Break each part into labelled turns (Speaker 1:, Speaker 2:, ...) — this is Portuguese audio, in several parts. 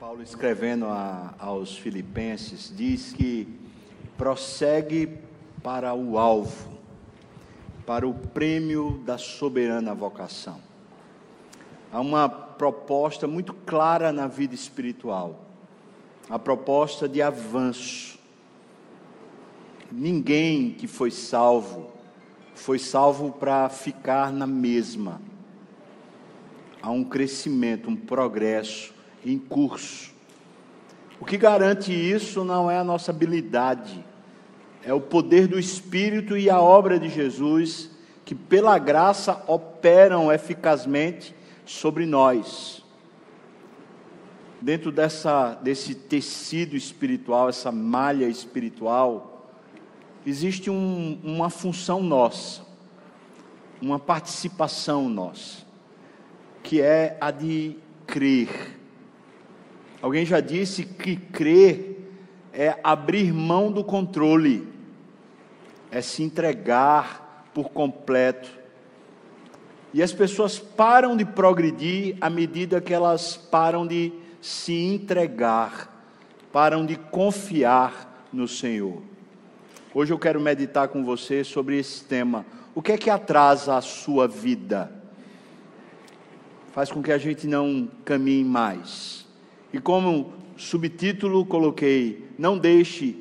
Speaker 1: Paulo, escrevendo a, aos Filipenses, diz que prossegue para o alvo, para o prêmio da soberana vocação. Há uma proposta muito clara na vida espiritual, a proposta de avanço. Ninguém que foi salvo foi salvo para ficar na mesma. Há um crescimento, um progresso em curso. O que garante isso não é a nossa habilidade, é o poder do Espírito e a obra de Jesus que, pela graça, operam eficazmente sobre nós. Dentro dessa, desse tecido espiritual, essa malha espiritual, existe um, uma função nossa, uma participação nossa, que é a de crer Alguém já disse que crer é abrir mão do controle, é se entregar por completo. E as pessoas param de progredir à medida que elas param de se entregar, param de confiar no Senhor. Hoje eu quero meditar com você sobre esse tema. O que é que atrasa a sua vida? Faz com que a gente não caminhe mais. E como subtítulo coloquei: Não deixe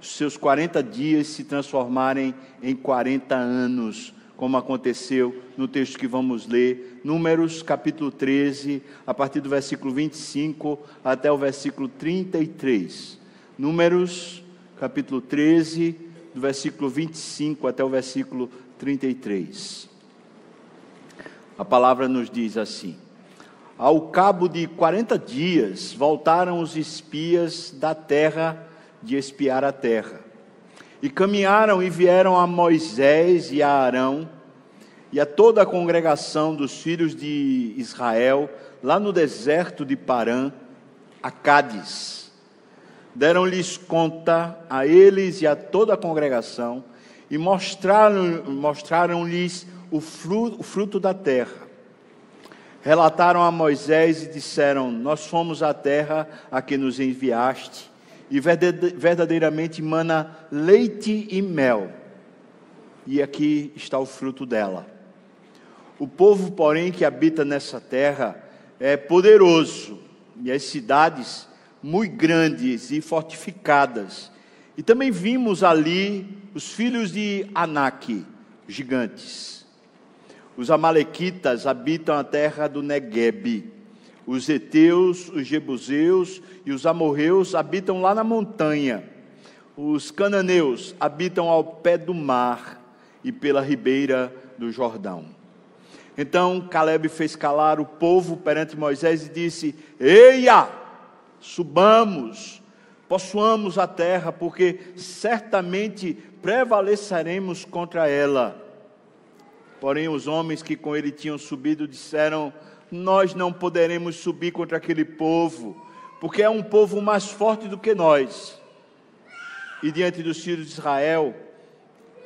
Speaker 1: seus 40 dias se transformarem em 40 anos, como aconteceu no texto que vamos ler, Números capítulo 13, a partir do versículo 25 até o versículo 33. Números capítulo 13, do versículo 25 até o versículo 33. A palavra nos diz assim: ao cabo de 40 dias, voltaram os espias da terra de espiar a terra. E caminharam e vieram a Moisés e a Arão e a toda a congregação dos filhos de Israel, lá no deserto de Parã, a Cádiz. Deram-lhes conta a eles e a toda a congregação e mostraram-lhes mostraram o, o fruto da terra relataram a Moisés e disseram: Nós fomos à terra a que nos enviaste, e verdadeiramente mana leite e mel, e aqui está o fruto dela. O povo, porém, que habita nessa terra é poderoso, e as cidades muito grandes e fortificadas. E também vimos ali os filhos de Anak, gigantes. Os amalequitas habitam a terra do Negueb. Os heteus, os jebuseus e os amorreus habitam lá na montanha. Os cananeus habitam ao pé do mar e pela ribeira do Jordão. Então Caleb fez calar o povo perante Moisés e disse: Eia, subamos, possuamos a terra, porque certamente prevaleceremos contra ela. Porém, os homens que com ele tinham subido disseram: Nós não poderemos subir contra aquele povo, porque é um povo mais forte do que nós. E diante dos filhos de Israel,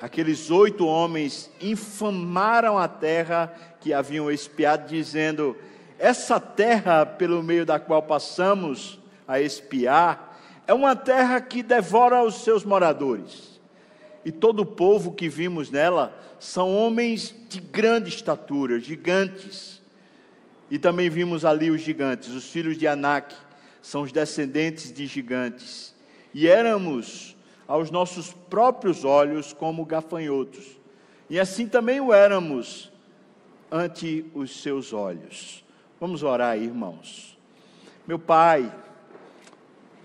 Speaker 1: aqueles oito homens infamaram a terra que haviam espiado, dizendo: Essa terra pelo meio da qual passamos a espiar é uma terra que devora os seus moradores e todo o povo que vimos nela são homens de grande estatura, gigantes. E também vimos ali os gigantes, os filhos de Anak, são os descendentes de gigantes. E éramos aos nossos próprios olhos como gafanhotos. E assim também o éramos ante os seus olhos. Vamos orar, irmãos. Meu Pai,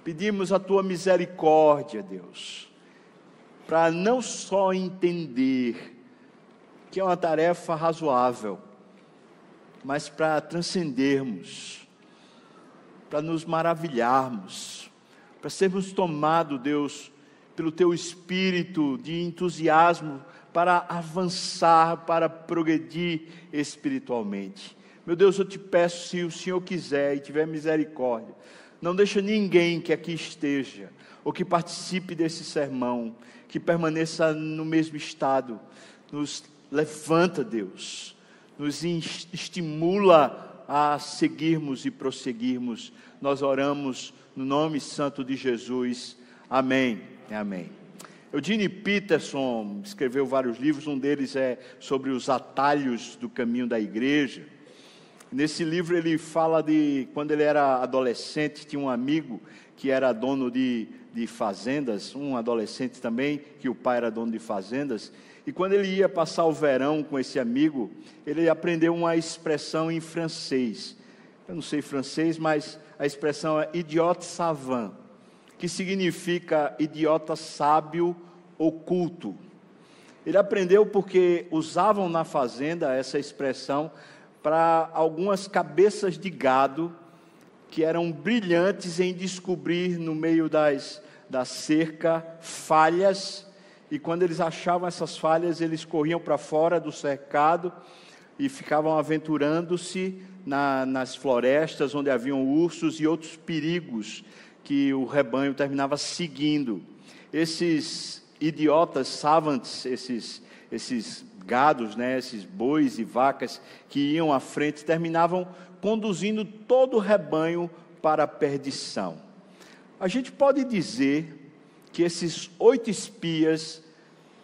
Speaker 1: pedimos a tua misericórdia, Deus para não só entender que é uma tarefa razoável, mas para transcendermos, para nos maravilharmos, para sermos tomados, Deus, pelo teu espírito de entusiasmo para avançar, para progredir espiritualmente. Meu Deus, eu te peço, se o Senhor quiser e tiver misericórdia, não deixa ninguém que aqui esteja ou que participe desse sermão que permaneça no mesmo estado. Nos levanta, Deus, nos estimula a seguirmos e prosseguirmos. Nós oramos no nome santo de Jesus. Amém. Amém. Eugene Peterson escreveu vários livros, um deles é sobre os atalhos do caminho da igreja. Nesse livro ele fala de quando ele era adolescente, tinha um amigo que era dono de, de fazendas, um adolescente também, que o pai era dono de fazendas, e quando ele ia passar o verão com esse amigo, ele aprendeu uma expressão em francês. Eu não sei francês, mas a expressão é idiota savant, que significa idiota sábio oculto. Ele aprendeu porque usavam na fazenda essa expressão para algumas cabeças de gado que eram brilhantes em descobrir no meio das, da cerca falhas e quando eles achavam essas falhas, eles corriam para fora do cercado e ficavam aventurando-se na, nas florestas onde haviam ursos e outros perigos que o rebanho terminava seguindo. Esses idiotas savants, esses, esses gados, né, esses bois e vacas que iam à frente, terminavam conduzindo todo o rebanho para a perdição. A gente pode dizer que esses oito espias,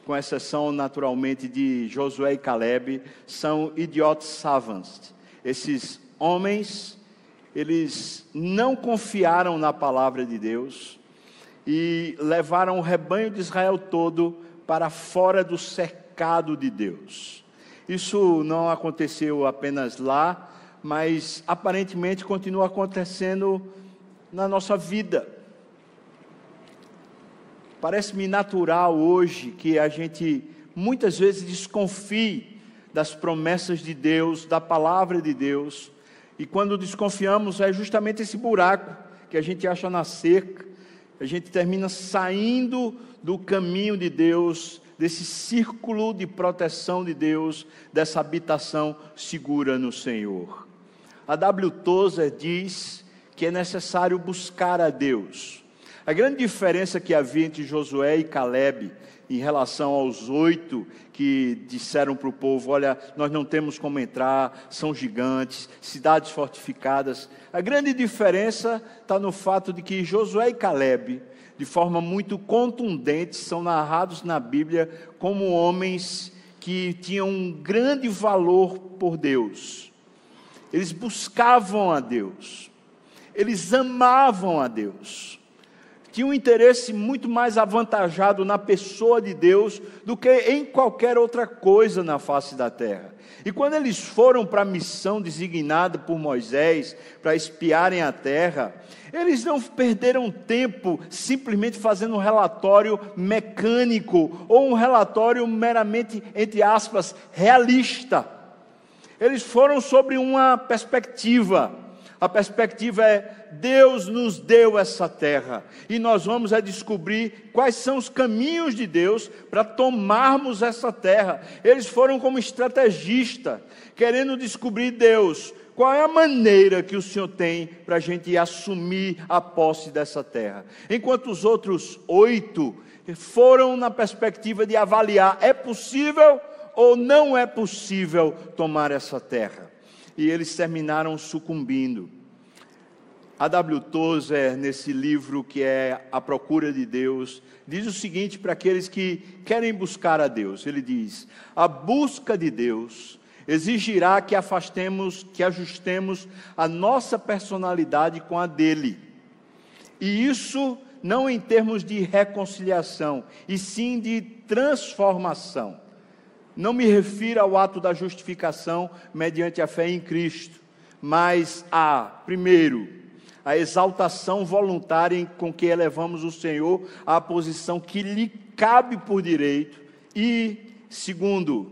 Speaker 1: com exceção naturalmente de Josué e Caleb, são idiotas savants. Esses homens, eles não confiaram na palavra de Deus e levaram o rebanho de Israel todo para fora do cercado de Deus. Isso não aconteceu apenas lá, mas aparentemente continua acontecendo na nossa vida. Parece-me natural hoje que a gente muitas vezes desconfie das promessas de Deus, da palavra de Deus, e quando desconfiamos é justamente esse buraco que a gente acha na cerca, a gente termina saindo do caminho de Deus, desse círculo de proteção de Deus, dessa habitação segura no Senhor. A W. Tozer diz que é necessário buscar a Deus. A grande diferença que havia entre Josué e Caleb em relação aos oito que disseram para o povo: Olha, nós não temos como entrar, são gigantes, cidades fortificadas. A grande diferença está no fato de que Josué e Caleb, de forma muito contundente, são narrados na Bíblia como homens que tinham um grande valor por Deus. Eles buscavam a Deus, eles amavam a Deus tinha um interesse muito mais avantajado na pessoa de Deus do que em qualquer outra coisa na face da terra. E quando eles foram para a missão designada por Moisés para espiarem a terra, eles não perderam tempo simplesmente fazendo um relatório mecânico ou um relatório meramente, entre aspas, realista. Eles foram sobre uma perspectiva. A perspectiva é Deus nos deu essa terra e nós vamos a descobrir quais são os caminhos de Deus para tomarmos essa terra. Eles foram como estrategista, querendo descobrir Deus, qual é a maneira que o Senhor tem para a gente assumir a posse dessa terra. Enquanto os outros oito foram na perspectiva de avaliar: é possível ou não é possível tomar essa terra? E eles terminaram sucumbindo. A W. Tozer, nesse livro que é A Procura de Deus, diz o seguinte para aqueles que querem buscar a Deus: ele diz, a busca de Deus exigirá que afastemos, que ajustemos a nossa personalidade com a dele. E isso não em termos de reconciliação, e sim de transformação. Não me refiro ao ato da justificação mediante a fé em Cristo, mas a, primeiro, a exaltação voluntária com que elevamos o Senhor à posição que lhe cabe por direito. E, segundo,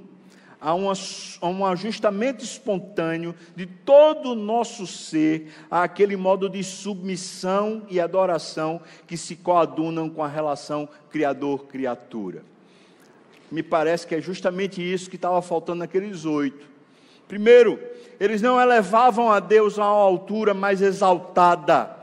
Speaker 1: há um, um ajustamento espontâneo de todo o nosso ser àquele modo de submissão e adoração que se coadunam com a relação Criador-criatura. Me parece que é justamente isso que estava faltando naqueles oito. Primeiro, eles não elevavam a Deus a uma altura mais exaltada.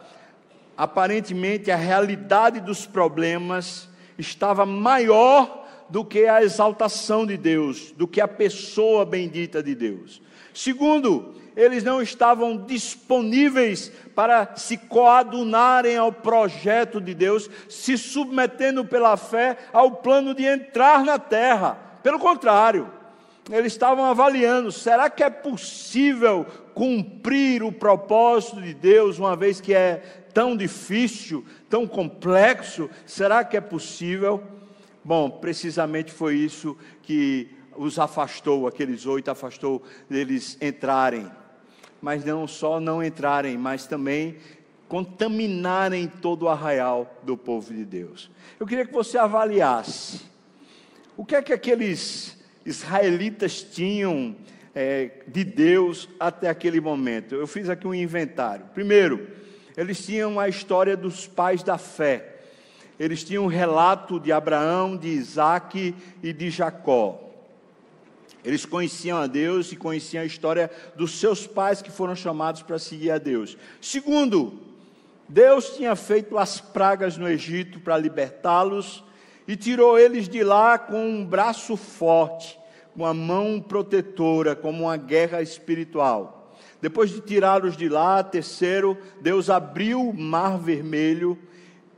Speaker 1: Aparentemente, a realidade dos problemas estava maior do que a exaltação de Deus, do que a pessoa bendita de Deus. Segundo, eles não estavam disponíveis para se coadunarem ao projeto de Deus, se submetendo pela fé ao plano de entrar na terra. Pelo contrário, eles estavam avaliando: será que é possível cumprir o propósito de Deus, uma vez que é tão difícil, tão complexo? Será que é possível? Bom, precisamente foi isso que os afastou, aqueles oito afastou deles entrarem. Mas não só não entrarem, mas também contaminarem todo o arraial do povo de Deus. Eu queria que você avaliasse o que é que aqueles israelitas tinham é, de Deus até aquele momento. Eu fiz aqui um inventário. Primeiro, eles tinham a história dos pais da fé. Eles tinham um relato de Abraão, de Isaac e de Jacó. Eles conheciam a Deus e conheciam a história dos seus pais que foram chamados para seguir a Deus. Segundo, Deus tinha feito as pragas no Egito para libertá-los e tirou eles de lá com um braço forte, com a mão protetora, como uma guerra espiritual. Depois de tirá-los de lá, terceiro, Deus abriu o mar vermelho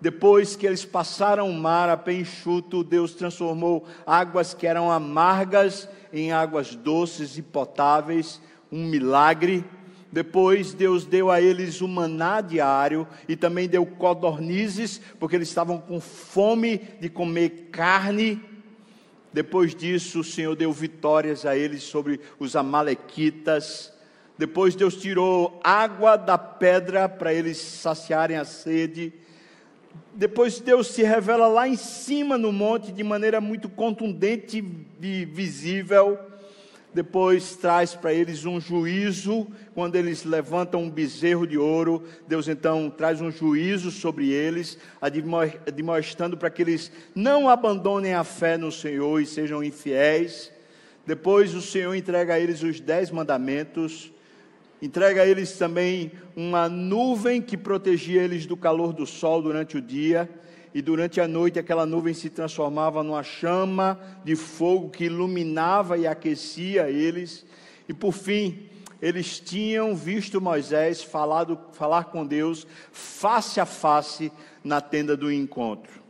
Speaker 1: depois que eles passaram o mar a pé enxuto, Deus transformou águas que eram amargas em águas doces e potáveis, um milagre. Depois Deus deu a eles o maná diário e também deu codornizes, porque eles estavam com fome de comer carne. Depois disso, o Senhor deu vitórias a eles sobre os amalequitas. Depois Deus tirou água da pedra para eles saciarem a sede depois Deus se revela lá em cima no monte de maneira muito contundente e visível. Depois traz para eles um juízo, quando eles levantam um bezerro de ouro, Deus então traz um juízo sobre eles, demonstrando para que eles não abandonem a fé no Senhor e sejam infiéis. Depois o Senhor entrega a eles os dez mandamentos, entrega a eles também uma nuvem que protegia eles do calor do sol durante o dia, e durante a noite aquela nuvem se transformava numa chama de fogo que iluminava e aquecia eles, e por fim, eles tinham visto Moisés falado, falar com Deus face a face na tenda do encontro.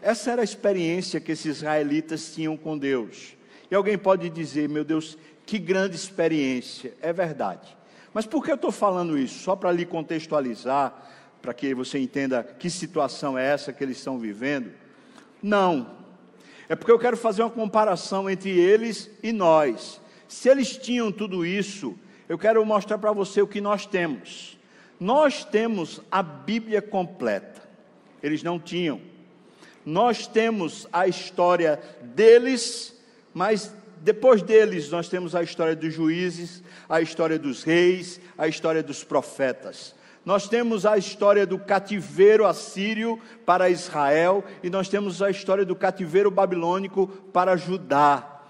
Speaker 1: Essa era a experiência que esses israelitas tinham com Deus. E alguém pode dizer, meu Deus, que grande experiência, é verdade. Mas por que eu estou falando isso? Só para lhe contextualizar, para que você entenda que situação é essa que eles estão vivendo? Não. É porque eu quero fazer uma comparação entre eles e nós. Se eles tinham tudo isso, eu quero mostrar para você o que nós temos. Nós temos a Bíblia completa. Eles não tinham. Nós temos a história deles, mas depois deles, nós temos a história dos juízes, a história dos reis, a história dos profetas. Nós temos a história do cativeiro assírio para Israel e nós temos a história do cativeiro babilônico para Judá.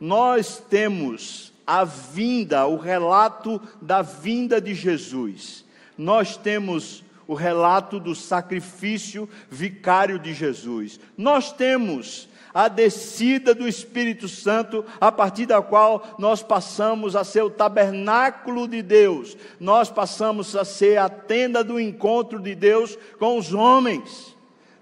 Speaker 1: Nós temos a vinda, o relato da vinda de Jesus. Nós temos o relato do sacrifício vicário de Jesus. Nós temos a descida do Espírito Santo, a partir da qual nós passamos a ser o tabernáculo de Deus, nós passamos a ser a tenda do encontro de Deus com os homens.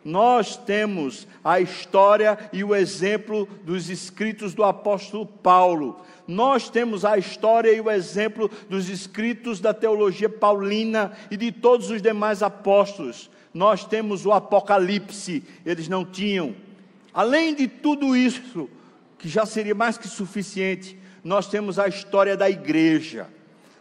Speaker 1: Nós temos a história e o exemplo dos escritos do apóstolo Paulo. Nós temos a história e o exemplo dos escritos da teologia paulina e de todos os demais apóstolos. Nós temos o Apocalipse, eles não tinham. Além de tudo isso, que já seria mais que suficiente, nós temos a história da igreja.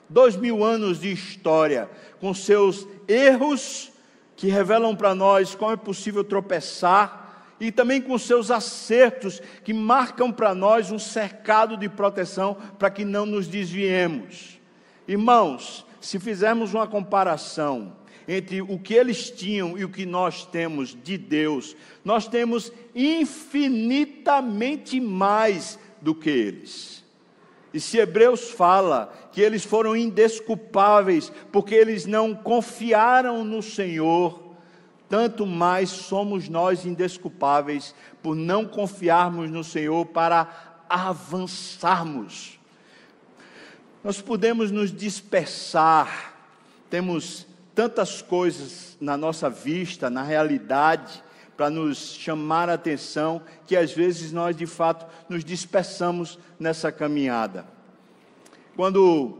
Speaker 1: Dois mil anos de história, com seus erros, que revelam para nós como é possível tropeçar, e também com seus acertos, que marcam para nós um cercado de proteção para que não nos desviemos. Irmãos, se fizermos uma comparação entre o que eles tinham e o que nós temos de Deus, nós temos infinitamente mais do que eles. E se Hebreus fala que eles foram indesculpáveis porque eles não confiaram no Senhor, tanto mais somos nós indesculpáveis por não confiarmos no Senhor para avançarmos. Nós podemos nos dispersar, temos tantas coisas na nossa vista, na realidade, para nos chamar a atenção, que às vezes nós de fato nos dispersamos nessa caminhada. Quando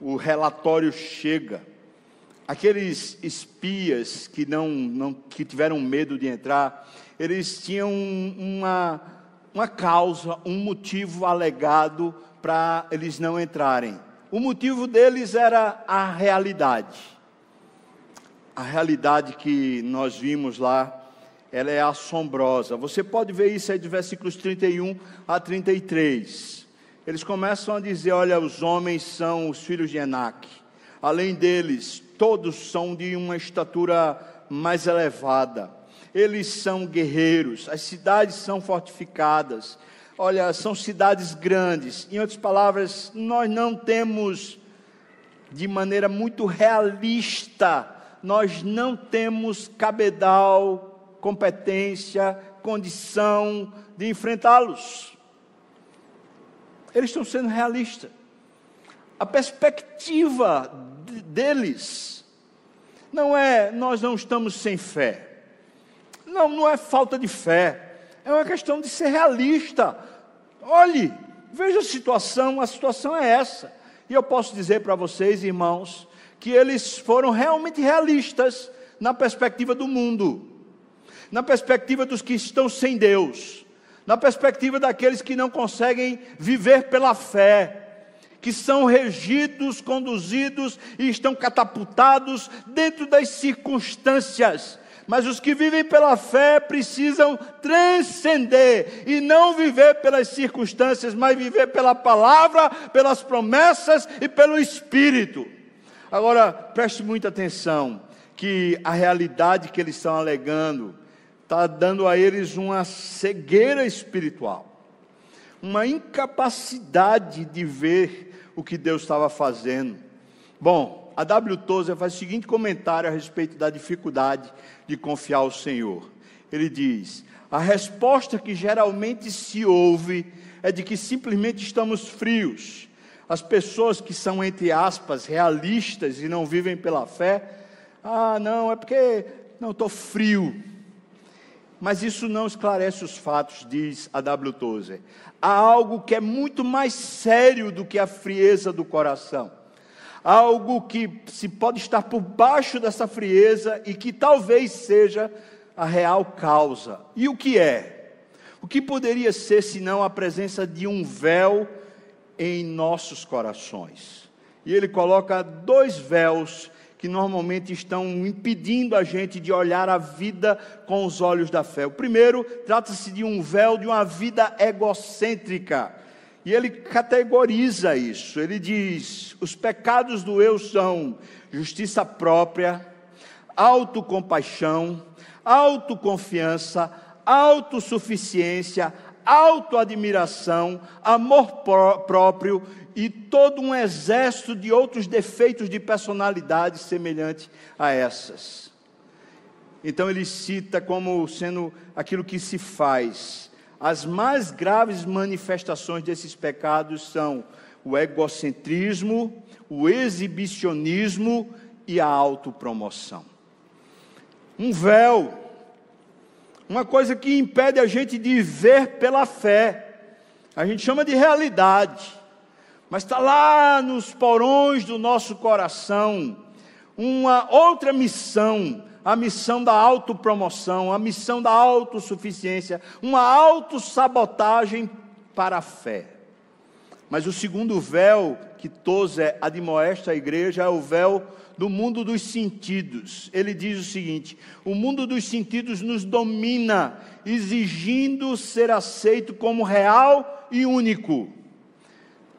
Speaker 1: o relatório chega, aqueles espias que não, não que tiveram medo de entrar, eles tinham uma, uma causa, um motivo alegado para eles não entrarem. O motivo deles era a realidade. A realidade que nós vimos lá, ela é assombrosa. Você pode ver isso aí de versículos 31 a 33. Eles começam a dizer: olha, os homens são os filhos de Enac. Além deles, todos são de uma estatura mais elevada. Eles são guerreiros, as cidades são fortificadas, olha, são cidades grandes. Em outras palavras, nós não temos, de maneira muito realista, nós não temos cabedal, competência, condição de enfrentá-los. Eles estão sendo realistas. A perspectiva deles não é nós não estamos sem fé. Não, não é falta de fé é uma questão de ser realista. Olhe, veja a situação, a situação é essa. E eu posso dizer para vocês, irmãos, que eles foram realmente realistas na perspectiva do mundo, na perspectiva dos que estão sem Deus, na perspectiva daqueles que não conseguem viver pela fé, que são regidos, conduzidos e estão catapultados dentro das circunstâncias mas os que vivem pela fé precisam transcender e não viver pelas circunstâncias, mas viver pela palavra, pelas promessas e pelo Espírito. Agora, preste muita atenção, que a realidade que eles estão alegando está dando a eles uma cegueira espiritual, uma incapacidade de ver o que Deus estava fazendo. Bom, a W. Tozer faz o seguinte comentário a respeito da dificuldade de confiar ao Senhor. Ele diz: a resposta que geralmente se ouve é de que simplesmente estamos frios. As pessoas que são, entre aspas, realistas e não vivem pela fé, ah, não, é porque não estou frio. Mas isso não esclarece os fatos, diz a W. Tozer. Há algo que é muito mais sério do que a frieza do coração algo que se pode estar por baixo dessa frieza e que talvez seja a real causa. E o que é? O que poderia ser senão a presença de um véu em nossos corações? E ele coloca dois véus que normalmente estão impedindo a gente de olhar a vida com os olhos da fé. O primeiro trata-se de um véu de uma vida egocêntrica e ele categoriza isso. Ele diz: os pecados do eu são justiça própria, autocompaixão, autoconfiança, autossuficiência, autoadmiração, amor próprio e todo um exército de outros defeitos de personalidade semelhante a essas. Então ele cita como sendo aquilo que se faz as mais graves manifestações desses pecados são o egocentrismo, o exibicionismo e a autopromoção. Um véu, uma coisa que impede a gente de ver pela fé. A gente chama de realidade, mas está lá nos porões do nosso coração uma outra missão a missão da autopromoção, a missão da autossuficiência, uma autossabotagem para a fé. Mas o segundo véu que Tozer admoesta a igreja é o véu do mundo dos sentidos. Ele diz o seguinte: o mundo dos sentidos nos domina, exigindo ser aceito como real e único.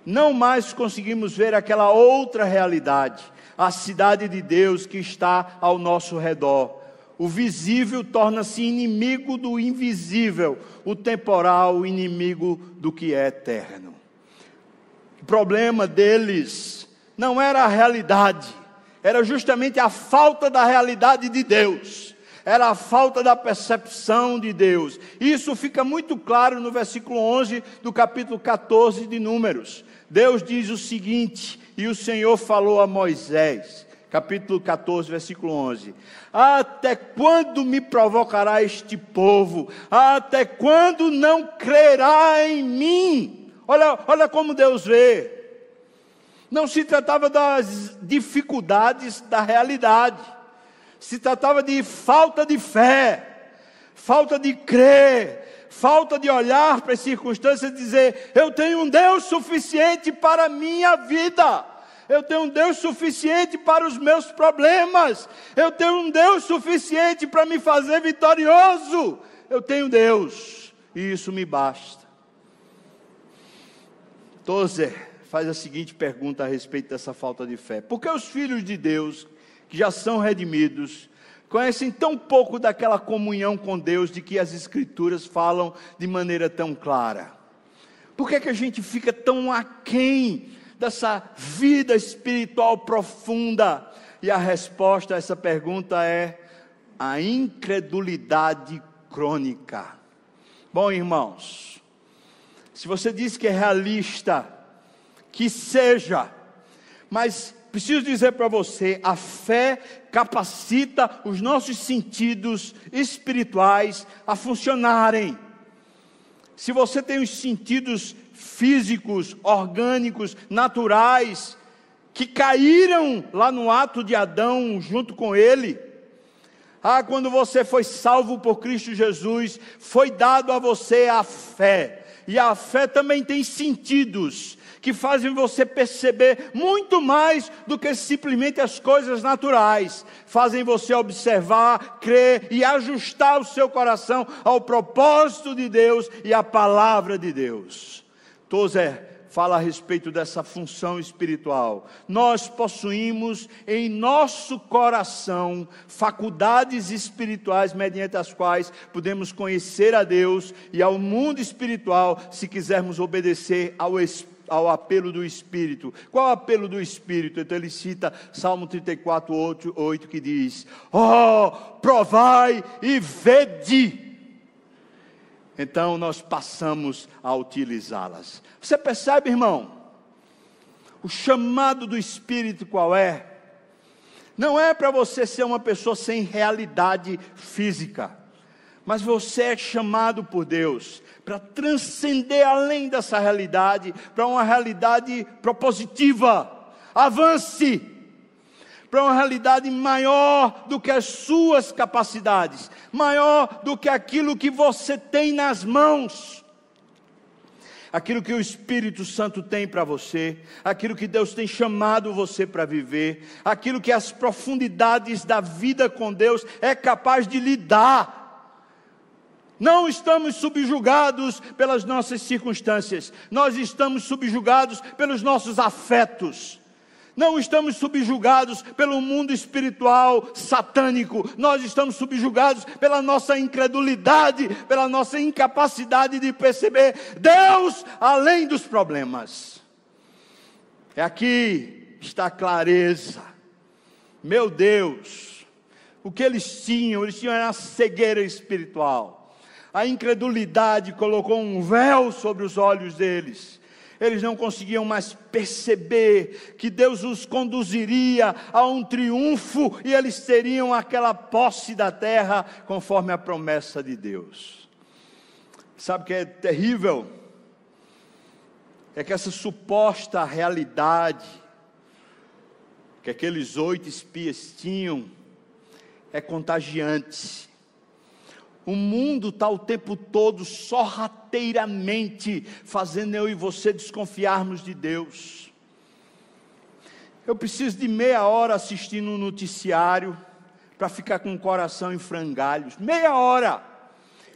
Speaker 1: Não mais conseguimos ver aquela outra realidade, a cidade de Deus que está ao nosso redor. O visível torna-se inimigo do invisível, o temporal inimigo do que é eterno. O problema deles não era a realidade, era justamente a falta da realidade de Deus era a falta da percepção de Deus. Isso fica muito claro no versículo 11 do capítulo 14 de Números. Deus diz o seguinte, e o Senhor falou a Moisés, capítulo 14, versículo 11: Até quando me provocará este povo? Até quando não crerá em mim? Olha, olha como Deus vê. Não se tratava das dificuldades da realidade, se tratava de falta de fé, falta de crer, falta de olhar para as circunstâncias e dizer: Eu tenho um Deus suficiente para a minha vida. Eu tenho um Deus suficiente para os meus problemas. Eu tenho um Deus suficiente para me fazer vitorioso. Eu tenho Deus, e isso me basta. Tozer faz a seguinte pergunta a respeito dessa falta de fé: Por que os filhos de Deus, que já são redimidos, conhecem tão pouco daquela comunhão com Deus de que as Escrituras falam de maneira tão clara? Por que, é que a gente fica tão aquém dessa vida espiritual profunda? E a resposta a essa pergunta é a incredulidade crônica. Bom, irmãos, se você diz que é realista, que seja, mas preciso dizer para você: a fé capacita os nossos sentidos espirituais a funcionarem. Se você tem os sentidos físicos, orgânicos, naturais, que caíram lá no ato de Adão junto com ele, ah, quando você foi salvo por Cristo Jesus, foi dado a você a fé. E a fé também tem sentidos que fazem você perceber muito mais do que simplesmente as coisas naturais, fazem você observar, crer e ajustar o seu coração ao propósito de Deus e à palavra de Deus. Tozer fala a respeito dessa função espiritual. Nós possuímos em nosso coração faculdades espirituais mediante as quais podemos conhecer a Deus e ao mundo espiritual se quisermos obedecer ao Espírito ao apelo do Espírito. Qual é o apelo do Espírito? Então ele cita Salmo 34, 8, 8 que diz: oh, provai e vede. Então nós passamos a utilizá-las. Você percebe, irmão? O chamado do Espírito qual é? Não é para você ser uma pessoa sem realidade física, mas você é chamado por Deus para transcender além dessa realidade, para uma realidade propositiva. Avance para uma realidade maior do que as suas capacidades, maior do que aquilo que você tem nas mãos. Aquilo que o Espírito Santo tem para você, aquilo que Deus tem chamado você para viver, aquilo que as profundidades da vida com Deus é capaz de lhe dar não estamos subjugados pelas nossas circunstâncias, nós estamos subjugados pelos nossos afetos. Não estamos subjugados pelo mundo espiritual satânico, nós estamos subjugados pela nossa incredulidade, pela nossa incapacidade de perceber Deus além dos problemas. É aqui está a clareza. Meu Deus, o que eles tinham? Eles tinham a cegueira espiritual a incredulidade colocou um véu sobre os olhos deles. Eles não conseguiam mais perceber que Deus os conduziria a um triunfo e eles teriam aquela posse da terra conforme a promessa de Deus. Sabe o que é terrível? É que essa suposta realidade que aqueles oito espias tinham é contagiante o mundo está o tempo todo sorrateiramente fazendo eu e você desconfiarmos de Deus. Eu preciso de meia hora assistindo um noticiário para ficar com o coração em frangalhos. Meia hora.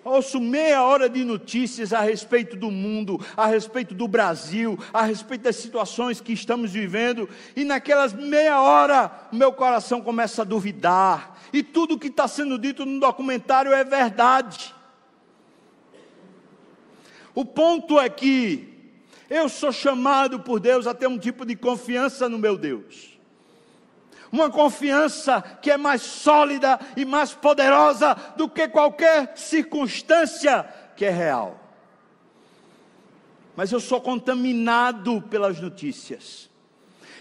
Speaker 1: Ouço meia hora de notícias a respeito do mundo, a respeito do Brasil, a respeito das situações que estamos vivendo, e naquelas meia hora, meu coração começa a duvidar, e tudo que está sendo dito no documentário é verdade. O ponto é que eu sou chamado por Deus a ter um tipo de confiança no meu Deus. Uma confiança que é mais sólida e mais poderosa do que qualquer circunstância que é real. mas eu sou contaminado pelas notícias.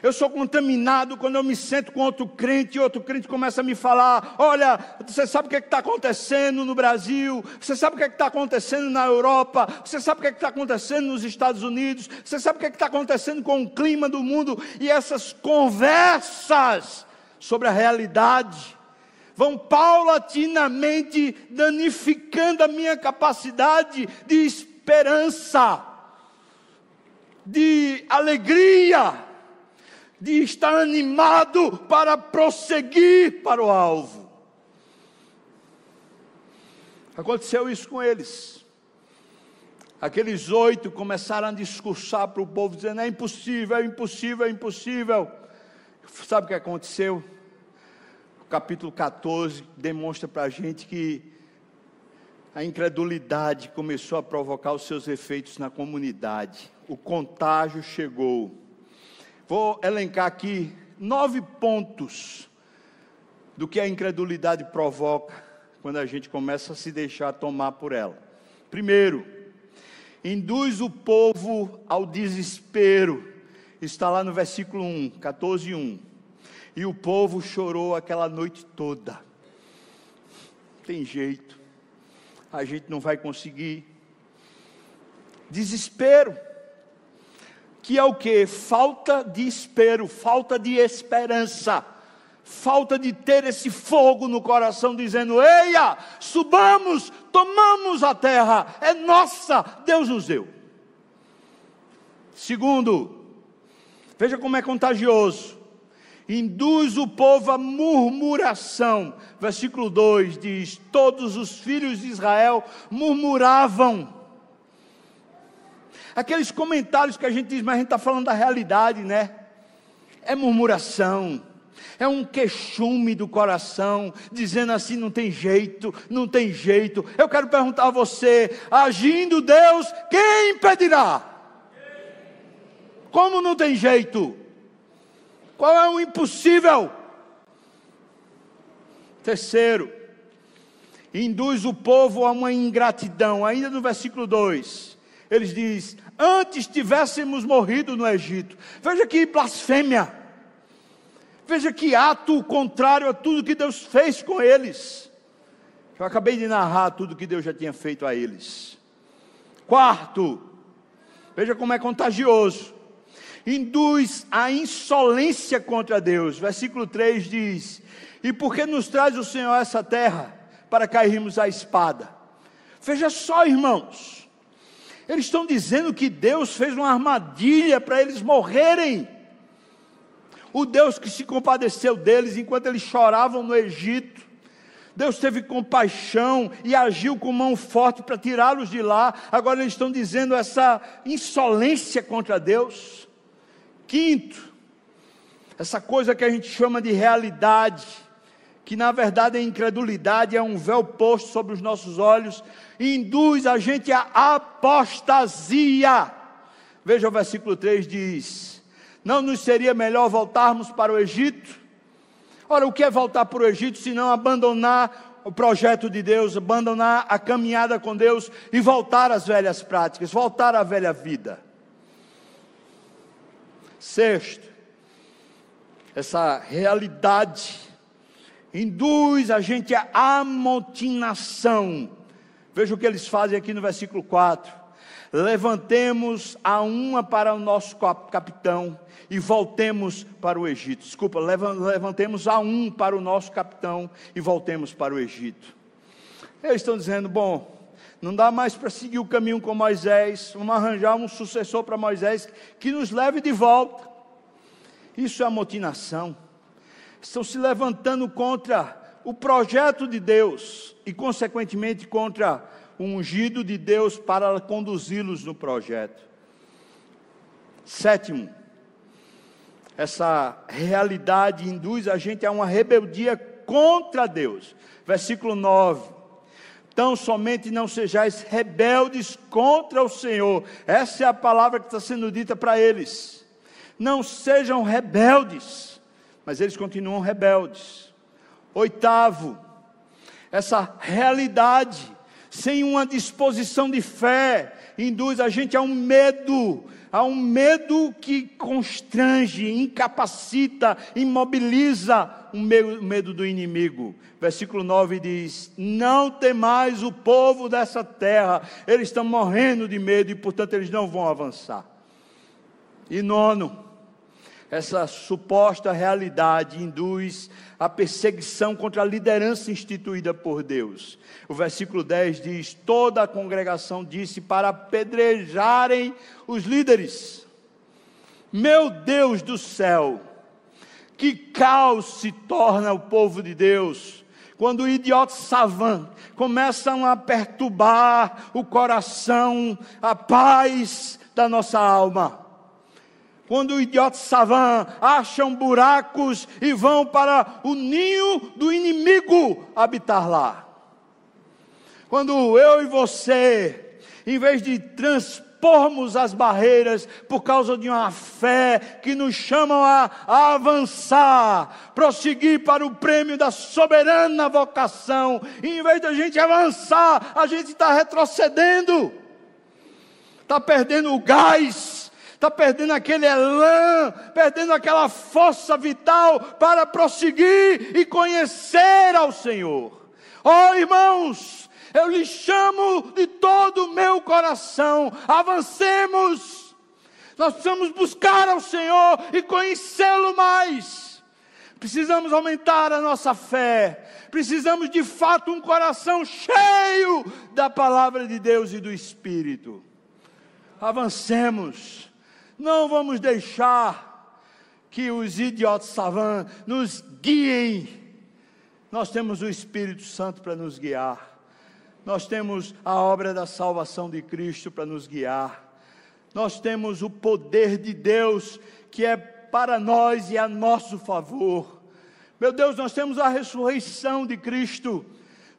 Speaker 1: Eu sou contaminado quando eu me sento com outro crente e outro crente começa a me falar: olha, você sabe o que é está acontecendo no Brasil, você sabe o que é está acontecendo na Europa, você sabe o que é está acontecendo nos Estados Unidos, você sabe o que é está acontecendo com o clima do mundo, e essas conversas sobre a realidade vão paulatinamente danificando a minha capacidade de esperança, de alegria de estar animado para prosseguir para o alvo. Aconteceu isso com eles. Aqueles oito começaram a discursar para o povo, dizendo: é impossível, é impossível, é impossível. Sabe o que aconteceu? O capítulo 14 demonstra para a gente que a incredulidade começou a provocar os seus efeitos na comunidade. O contágio chegou. Vou elencar aqui nove pontos do que a incredulidade provoca quando a gente começa a se deixar tomar por ela. Primeiro, induz o povo ao desespero. Está lá no versículo 1, 14, 1. E o povo chorou aquela noite toda. Tem jeito, a gente não vai conseguir. Desespero que é o que? Falta de espero, falta de esperança, falta de ter esse fogo no coração, dizendo: Eia, subamos, tomamos a terra, é nossa, Deus nos deu. Segundo, veja como é contagioso, induz o povo à murmuração. Versículo 2 diz: Todos os filhos de Israel murmuravam Aqueles comentários que a gente diz, mas a gente está falando da realidade, né? É murmuração, é um queixume do coração, dizendo assim: não tem jeito, não tem jeito. Eu quero perguntar a você: agindo Deus, quem impedirá? Como não tem jeito? Qual é o impossível? Terceiro, induz o povo a uma ingratidão, ainda no versículo 2 eles dizem: Antes tivéssemos morrido no Egito. Veja que blasfêmia. Veja que ato contrário a tudo que Deus fez com eles. Eu acabei de narrar tudo que Deus já tinha feito a eles. Quarto, veja como é contagioso. Induz a insolência contra Deus. Versículo 3 diz: E por que nos traz o Senhor essa terra para cairmos à espada? Veja só, irmãos eles estão dizendo que Deus fez uma armadilha para eles morrerem. O Deus que se compadeceu deles enquanto eles choravam no Egito. Deus teve compaixão e agiu com mão forte para tirá-los de lá. Agora eles estão dizendo essa insolência contra Deus. Quinto, essa coisa que a gente chama de realidade que na verdade a incredulidade é um véu posto sobre os nossos olhos e induz a gente à apostasia. Veja o versículo 3 diz: Não nos seria melhor voltarmos para o Egito? Ora, o que é voltar para o Egito se não abandonar o projeto de Deus, abandonar a caminhada com Deus e voltar às velhas práticas, voltar à velha vida? Sexto, essa realidade induz a gente à amotinação. Veja o que eles fazem aqui no versículo 4. Levantemos a uma para o nosso capitão e voltemos para o Egito. Desculpa, levantemos a um para o nosso capitão e voltemos para o Egito. Eles estão dizendo: bom, não dá mais para seguir o caminho com Moisés, vamos arranjar um sucessor para Moisés que nos leve de volta. Isso é amotinação estão se levantando contra o projeto de Deus e, consequentemente, contra o ungido de Deus para conduzi-los no projeto. Sétimo, essa realidade induz a gente a uma rebeldia contra Deus. Versículo 9. Tão somente não sejais rebeldes contra o Senhor. Essa é a palavra que está sendo dita para eles. Não sejam rebeldes mas eles continuam rebeldes. Oitavo, essa realidade, sem uma disposição de fé, induz a gente a um medo, a um medo que constrange, incapacita, imobiliza o medo do inimigo. Versículo 9 diz: Não temais o povo dessa terra, eles estão morrendo de medo e, portanto, eles não vão avançar. E nono, essa suposta realidade induz a perseguição contra a liderança instituída por Deus. O versículo 10 diz: Toda a congregação disse para apedrejarem os líderes. Meu Deus do céu, que caos se torna o povo de Deus quando idiotas savant começam a perturbar o coração, a paz da nossa alma quando o idiota savant acham buracos e vão para o ninho do inimigo habitar lá. Quando eu e você, em vez de transpormos as barreiras por causa de uma fé que nos chamam a, avançar, prosseguir para o prêmio da soberana vocação, em vez da gente avançar, a gente está retrocedendo, está perdendo o gás está perdendo aquele elan, perdendo aquela força vital para prosseguir e conhecer ao Senhor. Oh irmãos, eu lhes chamo de todo o meu coração, avancemos. Nós precisamos buscar ao Senhor e conhecê-lo mais. Precisamos aumentar a nossa fé. Precisamos de fato um coração cheio da palavra de Deus e do Espírito. Avancemos não vamos deixar que os idiotas savant nos guiem. Nós temos o Espírito Santo para nos guiar. Nós temos a obra da salvação de Cristo para nos guiar. Nós temos o poder de Deus que é para nós e a nosso favor. Meu Deus, nós temos a ressurreição de Cristo.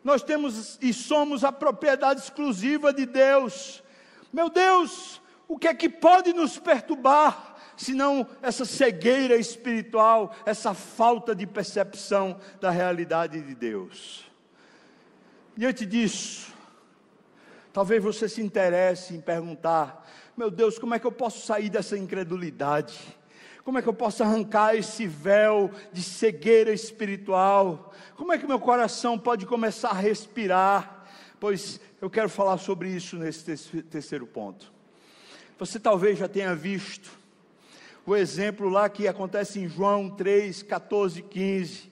Speaker 1: Nós temos e somos a propriedade exclusiva de Deus. Meu Deus, o que é que pode nos perturbar, senão essa cegueira espiritual, essa falta de percepção da realidade de Deus? Diante disso, talvez você se interesse em perguntar: meu Deus, como é que eu posso sair dessa incredulidade? Como é que eu posso arrancar esse véu de cegueira espiritual? Como é que meu coração pode começar a respirar? Pois eu quero falar sobre isso nesse terceiro ponto. Você talvez já tenha visto o exemplo lá que acontece em João 3, 14, 15,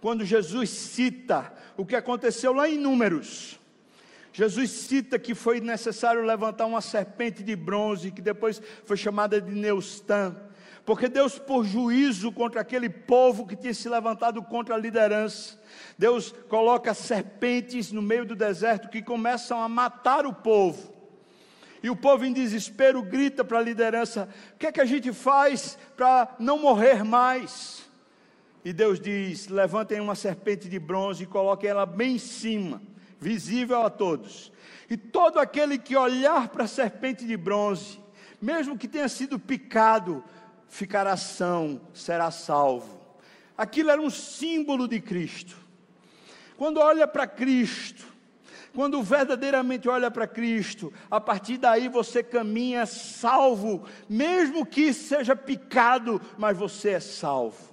Speaker 1: quando Jesus cita o que aconteceu lá em Números. Jesus cita que foi necessário levantar uma serpente de bronze, que depois foi chamada de Neustã, porque Deus, por juízo contra aquele povo que tinha se levantado contra a liderança, Deus coloca serpentes no meio do deserto que começam a matar o povo. E o povo em desespero grita para a liderança: o que é que a gente faz para não morrer mais? E Deus diz: levantem uma serpente de bronze e coloquem ela bem em cima, visível a todos. E todo aquele que olhar para a serpente de bronze, mesmo que tenha sido picado, ficará são, será salvo. Aquilo era um símbolo de Cristo. Quando olha para Cristo, quando verdadeiramente olha para Cristo, a partir daí você caminha salvo, mesmo que seja picado, mas você é salvo.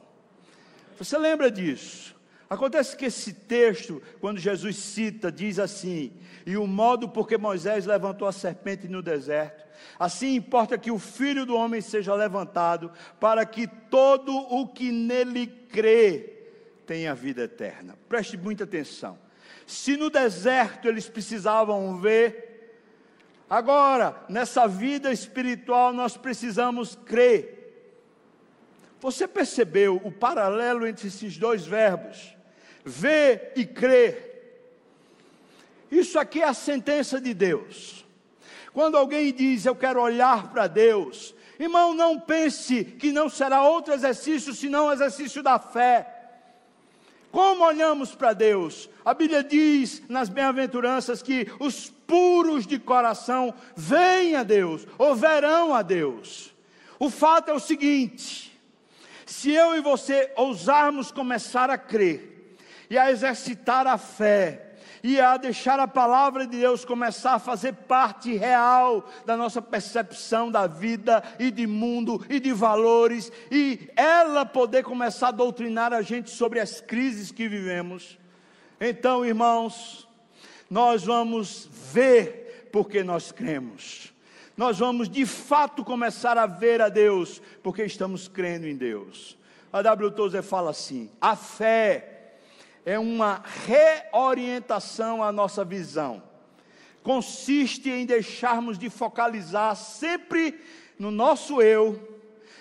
Speaker 1: Você lembra disso? Acontece que esse texto, quando Jesus cita, diz assim: E o modo por que Moisés levantou a serpente no deserto, assim importa que o filho do homem seja levantado, para que todo o que nele crê tenha vida eterna. Preste muita atenção. Se no deserto eles precisavam ver, agora, nessa vida espiritual, nós precisamos crer. Você percebeu o paralelo entre esses dois verbos? Ver e crer. Isso aqui é a sentença de Deus. Quando alguém diz eu quero olhar para Deus, irmão, não pense que não será outro exercício senão o exercício da fé. Como olhamos para Deus? A Bíblia diz nas bem-aventuranças que os puros de coração veem a Deus, ou verão a Deus. O fato é o seguinte: se eu e você ousarmos começar a crer e a exercitar a fé, e a deixar a palavra de Deus começar a fazer parte real da nossa percepção da vida e de mundo e de valores, e ela poder começar a doutrinar a gente sobre as crises que vivemos. Então, irmãos, nós vamos ver porque nós cremos. Nós vamos de fato começar a ver a Deus porque estamos crendo em Deus. A W. Tozer fala assim: a fé é uma reorientação à nossa visão. Consiste em deixarmos de focalizar sempre no nosso eu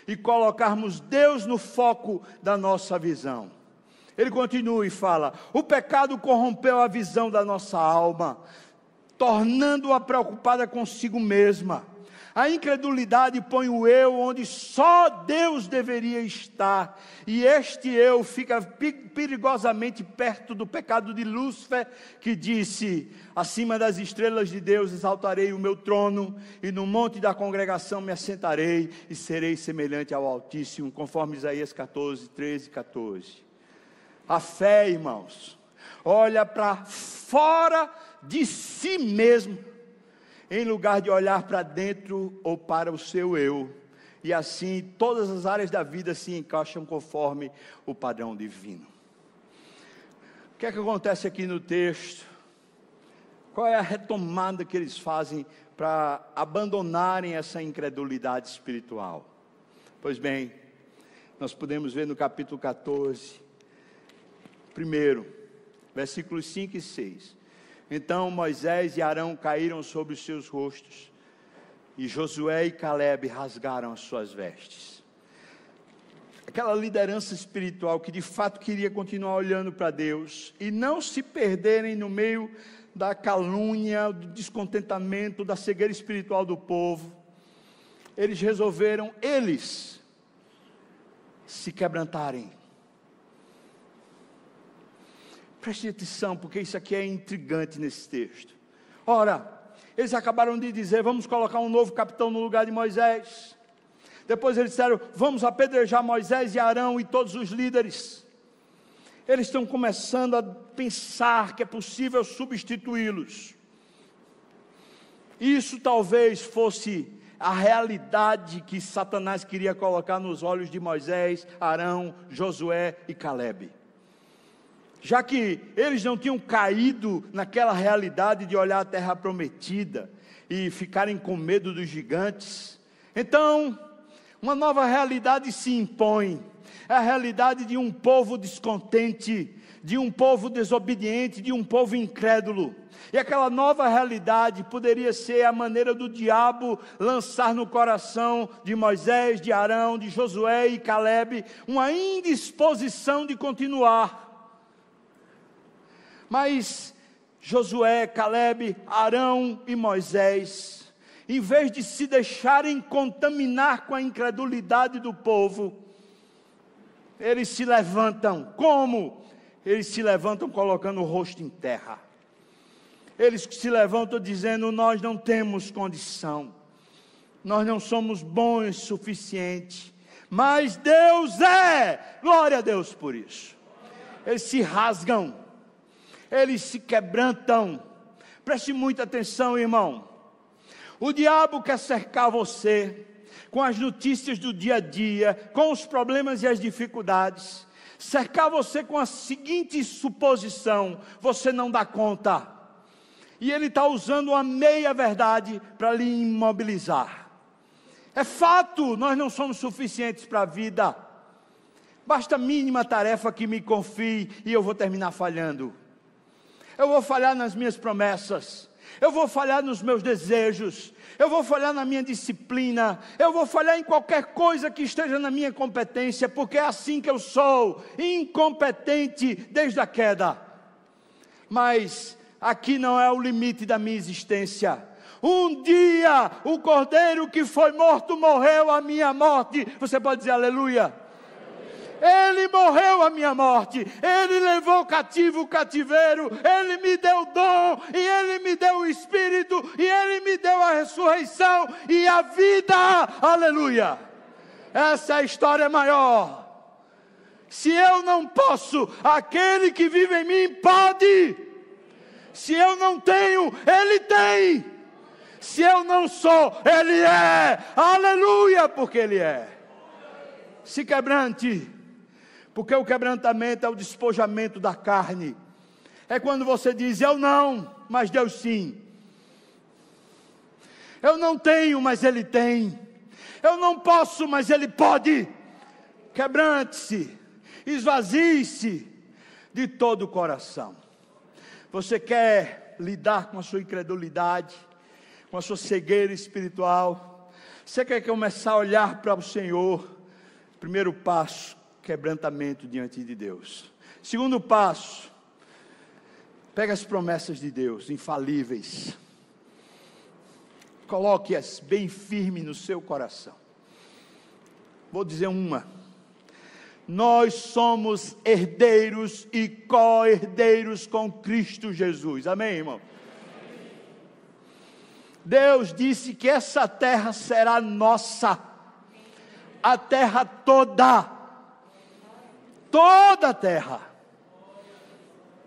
Speaker 1: e colocarmos Deus no foco da nossa visão. Ele continua e fala: o pecado corrompeu a visão da nossa alma, tornando-a preocupada consigo mesma a incredulidade põe o eu onde só Deus deveria estar, e este eu fica perigosamente perto do pecado de Lúcifer, que disse: Acima das estrelas de Deus exaltarei o meu trono, e no monte da congregação me assentarei, e serei semelhante ao Altíssimo, conforme Isaías 14, 13 e 14. A fé, irmãos, olha para fora de si mesmo em lugar de olhar para dentro ou para o seu eu. E assim todas as áreas da vida se encaixam conforme o padrão divino. O que é que acontece aqui no texto? Qual é a retomada que eles fazem para abandonarem essa incredulidade espiritual? Pois bem, nós podemos ver no capítulo 14, primeiro, versículos 5 e 6. Então Moisés e Arão caíram sobre os seus rostos, e Josué e Caleb rasgaram as suas vestes. Aquela liderança espiritual que de fato queria continuar olhando para Deus e não se perderem no meio da calúnia, do descontentamento, da cegueira espiritual do povo, eles resolveram, eles, se quebrantarem Preste atenção, porque isso aqui é intrigante nesse texto. Ora, eles acabaram de dizer: vamos colocar um novo capitão no lugar de Moisés. Depois eles disseram: vamos apedrejar Moisés e Arão e todos os líderes. Eles estão começando a pensar que é possível substituí-los. Isso talvez fosse a realidade que Satanás queria colocar nos olhos de Moisés, Arão, Josué e Caleb já que eles não tinham caído naquela realidade de olhar a terra prometida e ficarem com medo dos gigantes. Então, uma nova realidade se impõe. É a realidade de um povo descontente, de um povo desobediente, de um povo incrédulo. E aquela nova realidade poderia ser a maneira do diabo lançar no coração de Moisés, de Arão, de Josué e Caleb uma indisposição de continuar mas Josué, Caleb, Arão e Moisés, em vez de se deixarem contaminar com a incredulidade do povo, eles se levantam. Como? Eles se levantam colocando o rosto em terra. Eles se levantam dizendo: Nós não temos condição, nós não somos bons o suficiente, mas Deus é. Glória a Deus por isso. Eles se rasgam eles se quebrantam. Preste muita atenção, irmão. O diabo quer cercar você com as notícias do dia a dia, com os problemas e as dificuldades, cercar você com a seguinte suposição: você não dá conta. E ele está usando uma meia verdade para lhe imobilizar. É fato, nós não somos suficientes para a vida. Basta a mínima tarefa que me confie e eu vou terminar falhando eu vou falhar nas minhas promessas, eu vou falhar nos meus desejos, eu vou falhar na minha disciplina, eu vou falhar em qualquer coisa que esteja na minha competência, porque é assim que eu sou, incompetente desde a queda. Mas aqui não é o limite da minha existência. Um dia o cordeiro que foi morto morreu a minha morte. Você pode dizer aleluia. Ele morreu a minha morte, Ele levou cativo o cativeiro, Ele me deu dom, e Ele me deu o Espírito, e Ele me deu a ressurreição e a vida, aleluia. Essa é a história maior. Se eu não posso, aquele que vive em mim pode. Se eu não tenho, Ele tem. Se eu não sou, Ele é. Aleluia, porque Ele é. Se quebrante, porque o quebrantamento é o despojamento da carne. É quando você diz: Eu não, mas Deus sim. Eu não tenho, mas Ele tem. Eu não posso, mas Ele pode. Quebrante-se, esvazie-se de todo o coração. Você quer lidar com a sua incredulidade, com a sua cegueira espiritual? Você quer começar a olhar para o Senhor? Primeiro passo, quebrantamento diante de Deus. Segundo passo, pega as promessas de Deus, infalíveis Coloque-as bem firme no seu coração. Vou dizer uma. Nós somos herdeiros e co-herdeiros com Cristo Jesus. Amém, irmão? Deus disse que essa terra será nossa, a terra toda, toda a terra.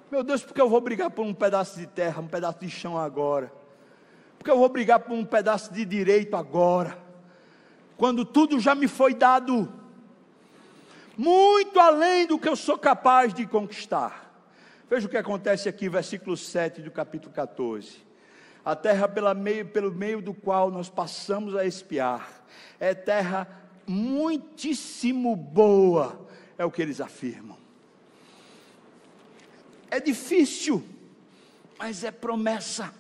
Speaker 1: Meu Deus, porque eu vou brigar por um pedaço de terra, um pedaço de chão agora? Porque eu vou brigar por um pedaço de direito agora, quando tudo já me foi dado, muito além do que eu sou capaz de conquistar. Veja o que acontece aqui, versículo 7 do capítulo 14. A terra pela meio, pelo meio do qual nós passamos a espiar é terra muitíssimo boa, é o que eles afirmam. É difícil, mas é promessa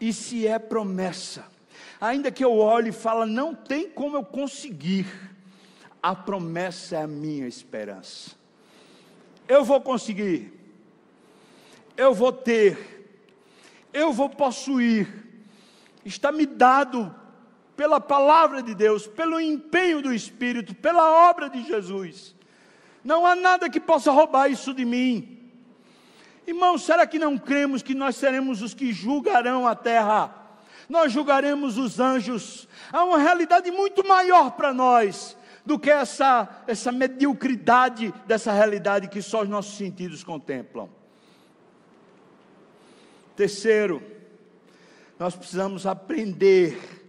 Speaker 1: e se é promessa. Ainda que eu olhe e fale, não tem como eu conseguir, a promessa é a minha esperança. Eu vou conseguir, eu vou ter, eu vou possuir, está me dado pela palavra de Deus, pelo empenho do Espírito, pela obra de Jesus. Não há nada que possa roubar isso de mim. Irmãos, será que não cremos que nós seremos os que julgarão a terra? Nós julgaremos os anjos. Há uma realidade muito maior para nós do que essa, essa mediocridade dessa realidade que só os nossos sentidos contemplam. Terceiro, nós precisamos aprender,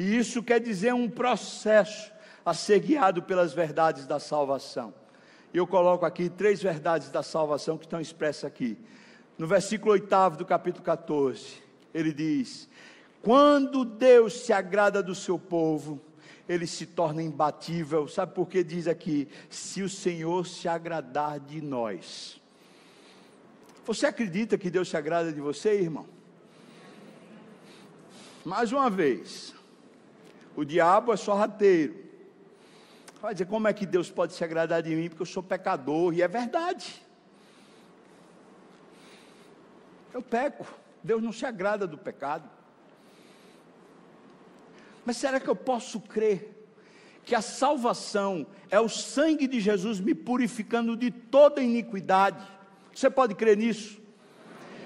Speaker 1: e isso quer dizer um processo a ser guiado pelas verdades da salvação. Eu coloco aqui três verdades da salvação que estão expressas aqui. No versículo 8 do capítulo 14, ele diz: Quando Deus se agrada do seu povo, ele se torna imbatível. Sabe por que diz aqui? Se o Senhor se agradar de nós. Você acredita que Deus se agrada de você, irmão? Mais uma vez, o diabo é só rateiro. Vai dizer, como é que Deus pode se agradar de mim? Porque eu sou pecador, e é verdade. Eu peco, Deus não se agrada do pecado. Mas será que eu posso crer que a salvação é o sangue de Jesus me purificando de toda iniquidade? Você pode crer nisso?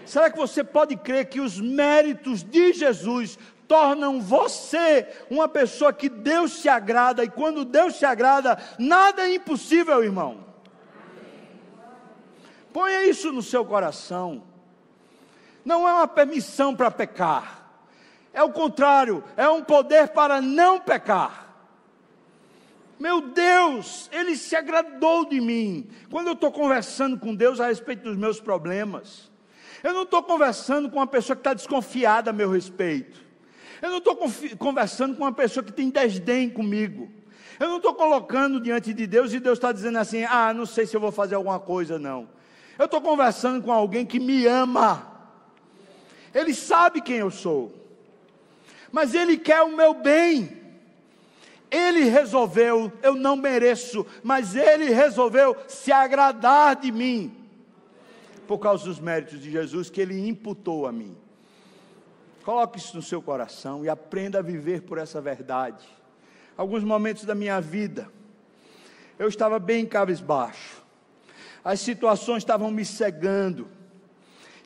Speaker 1: Será que você pode crer que os méritos de Jesus tornam você uma pessoa que Deus se agrada, e quando Deus se agrada, nada é impossível, irmão. Ponha isso no seu coração. Não é uma permissão para pecar, é o contrário, é um poder para não pecar. Meu Deus, Ele se agradou de mim. Quando eu estou conversando com Deus a respeito dos meus problemas, eu não estou conversando com uma pessoa que está desconfiada a meu respeito. Eu não estou conversando com uma pessoa que tem desdém comigo. Eu não estou colocando diante de Deus e Deus está dizendo assim: ah, não sei se eu vou fazer alguma coisa, não. Eu estou conversando com alguém que me ama. Ele sabe quem eu sou. Mas Ele quer o meu bem. Ele resolveu, eu não mereço, mas Ele resolveu se agradar de mim. Por causa dos méritos de Jesus que Ele imputou a mim. Coloque isso no seu coração e aprenda a viver por essa verdade. Alguns momentos da minha vida, eu estava bem cabisbaixo, as situações estavam me cegando,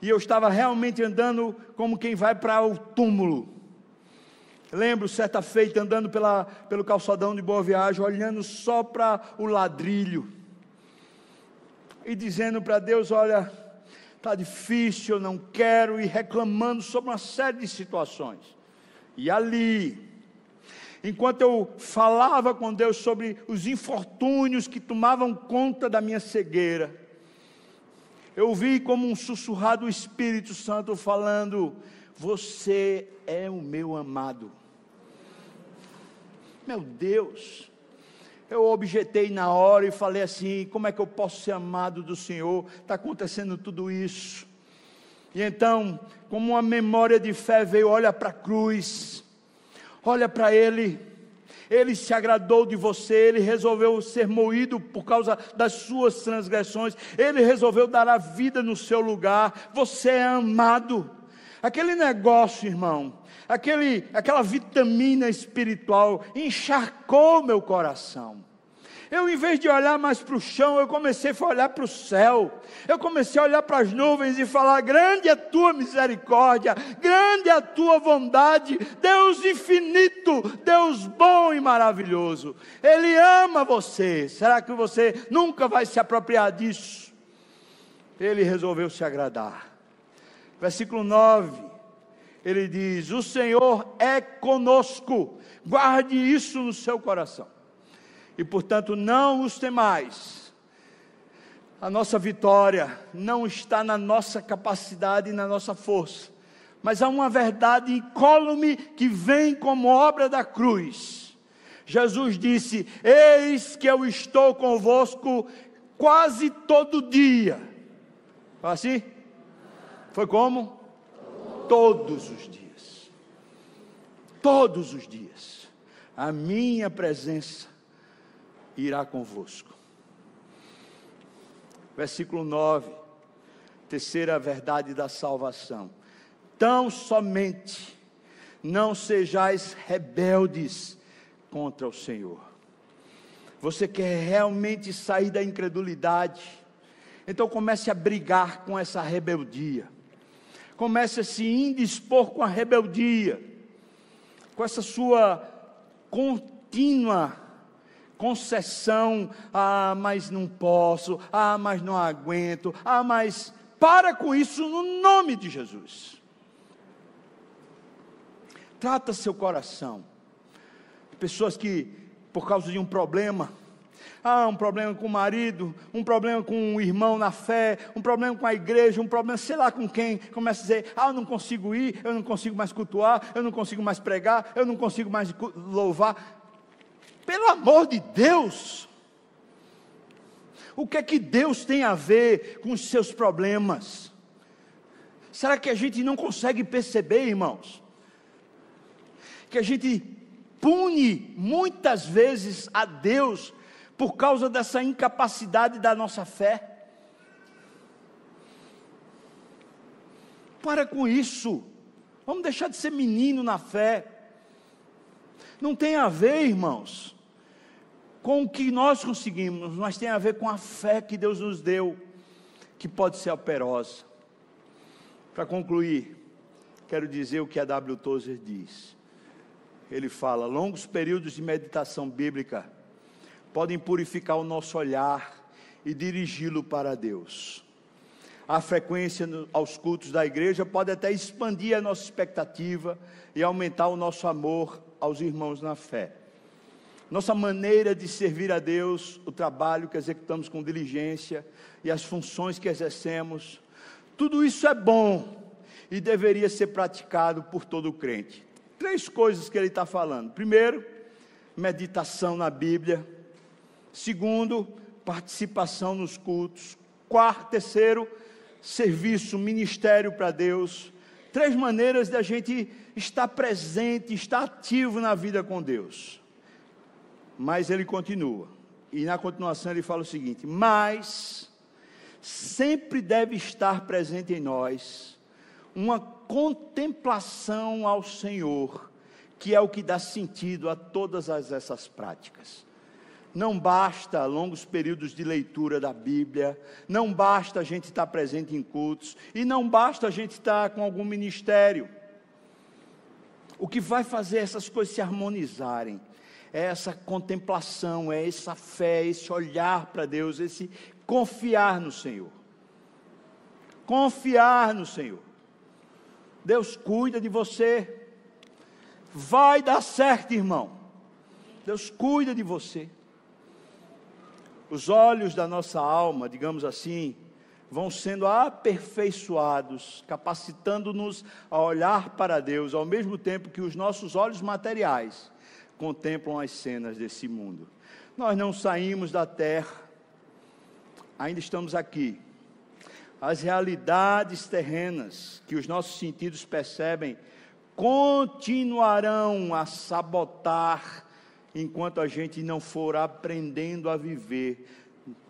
Speaker 1: e eu estava realmente andando como quem vai para o túmulo. Lembro certa feita andando pela, pelo calçadão de Boa Viagem, olhando só para o ladrilho e dizendo para Deus: Olha, está difícil, eu não quero, e reclamando sobre uma série de situações. E ali, enquanto eu falava com Deus sobre os infortúnios que tomavam conta da minha cegueira, eu vi como um sussurrado do Espírito Santo falando: Você é o meu amado. Meu Deus, eu objetei na hora e falei assim: como é que eu posso ser amado do Senhor? Está acontecendo tudo isso. E então, como uma memória de fé veio, olha para a cruz, olha para Ele, Ele se agradou de você, Ele resolveu ser moído por causa das suas transgressões, Ele resolveu dar a vida no seu lugar, você é amado. Aquele negócio, irmão, aquele, aquela vitamina espiritual encharcou meu coração. Eu, em vez de olhar mais para o chão, eu comecei a olhar para o céu. Eu comecei a olhar para as nuvens e falar: Grande é a tua misericórdia, grande é a tua bondade, Deus infinito, Deus bom e maravilhoso. Ele ama você. Será que você nunca vai se apropriar disso? Ele resolveu se agradar. Versículo 9 ele diz: O Senhor é conosco, guarde isso no seu coração. E portanto, não os temais. A nossa vitória não está na nossa capacidade e na nossa força, mas há uma verdade incólume que vem como obra da cruz. Jesus disse: Eis que eu estou convosco quase todo dia. Assim? Foi como? todos os dias. Todos os dias. A minha presença irá convosco. Versículo 9. Terceira verdade da salvação. Tão somente não sejais rebeldes contra o Senhor. Você quer realmente sair da incredulidade? Então comece a brigar com essa rebeldia comece a se indispor com a rebeldia, com essa sua contínua concessão, ah, mas não posso, ah, mas não aguento, ah, mas para com isso no nome de Jesus. Trata seu coração. Pessoas que, por causa de um problema, ah, um problema com o marido, um problema com o irmão na fé, um problema com a igreja, um problema sei lá com quem. Começa a dizer: Ah, eu não consigo ir, eu não consigo mais cultuar, eu não consigo mais pregar, eu não consigo mais louvar. Pelo amor de Deus! O que é que Deus tem a ver com os seus problemas? Será que a gente não consegue perceber, irmãos? Que a gente pune muitas vezes a Deus por causa dessa incapacidade da nossa fé. Para com isso. Vamos deixar de ser menino na fé. Não tem a ver, irmãos, com o que nós conseguimos, mas tem a ver com a fé que Deus nos deu, que pode ser operosa. Para concluir, quero dizer o que a W. Tozer diz. Ele fala: longos períodos de meditação bíblica podem purificar o nosso olhar e dirigi-lo para Deus. A frequência aos cultos da igreja pode até expandir a nossa expectativa e aumentar o nosso amor aos irmãos na fé. Nossa maneira de servir a Deus, o trabalho que executamos com diligência e as funções que exercemos, tudo isso é bom e deveria ser praticado por todo crente. Três coisas que ele está falando. Primeiro, meditação na Bíblia. Segundo, participação nos cultos. Quarto, terceiro, serviço, ministério para Deus. Três maneiras da gente estar presente, estar ativo na vida com Deus. Mas ele continua. E na continuação ele fala o seguinte: Mas sempre deve estar presente em nós uma contemplação ao Senhor, que é o que dá sentido a todas essas práticas. Não basta longos períodos de leitura da Bíblia, não basta a gente estar presente em cultos, e não basta a gente estar com algum ministério. O que vai fazer essas coisas se harmonizarem é essa contemplação, é essa fé, esse olhar para Deus, esse confiar no Senhor. confiar no Senhor. Deus cuida de você. Vai dar certo, irmão. Deus cuida de você. Os olhos da nossa alma, digamos assim, vão sendo aperfeiçoados, capacitando-nos a olhar para Deus, ao mesmo tempo que os nossos olhos materiais contemplam as cenas desse mundo. Nós não saímos da terra, ainda estamos aqui. As realidades terrenas que os nossos sentidos percebem continuarão a sabotar enquanto a gente não for aprendendo a viver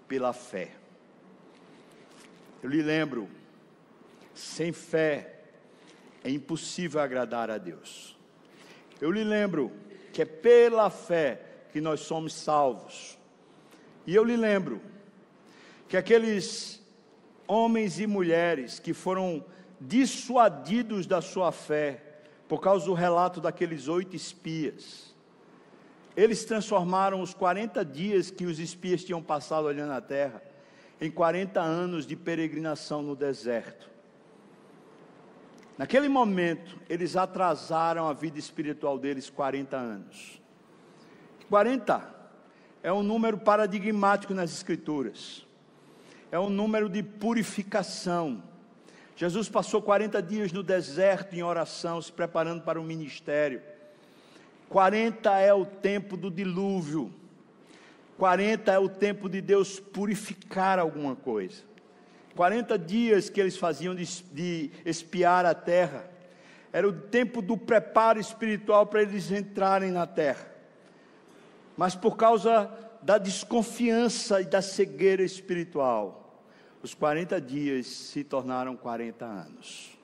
Speaker 1: pela fé. Eu lhe lembro, sem fé é impossível agradar a Deus. Eu lhe lembro que é pela fé que nós somos salvos. E eu lhe lembro que aqueles homens e mulheres que foram dissuadidos da sua fé por causa do relato daqueles oito espias, eles transformaram os 40 dias que os espias tinham passado olhando a terra em 40 anos de peregrinação no deserto. Naquele momento, eles atrasaram a vida espiritual deles 40 anos. 40 é um número paradigmático nas Escrituras, é um número de purificação. Jesus passou 40 dias no deserto em oração, se preparando para o ministério. 40 é o tempo do dilúvio. 40 é o tempo de Deus purificar alguma coisa. 40 dias que eles faziam de, de espiar a terra, era o tempo do preparo espiritual para eles entrarem na terra. Mas por causa da desconfiança e da cegueira espiritual, os 40 dias se tornaram 40 anos.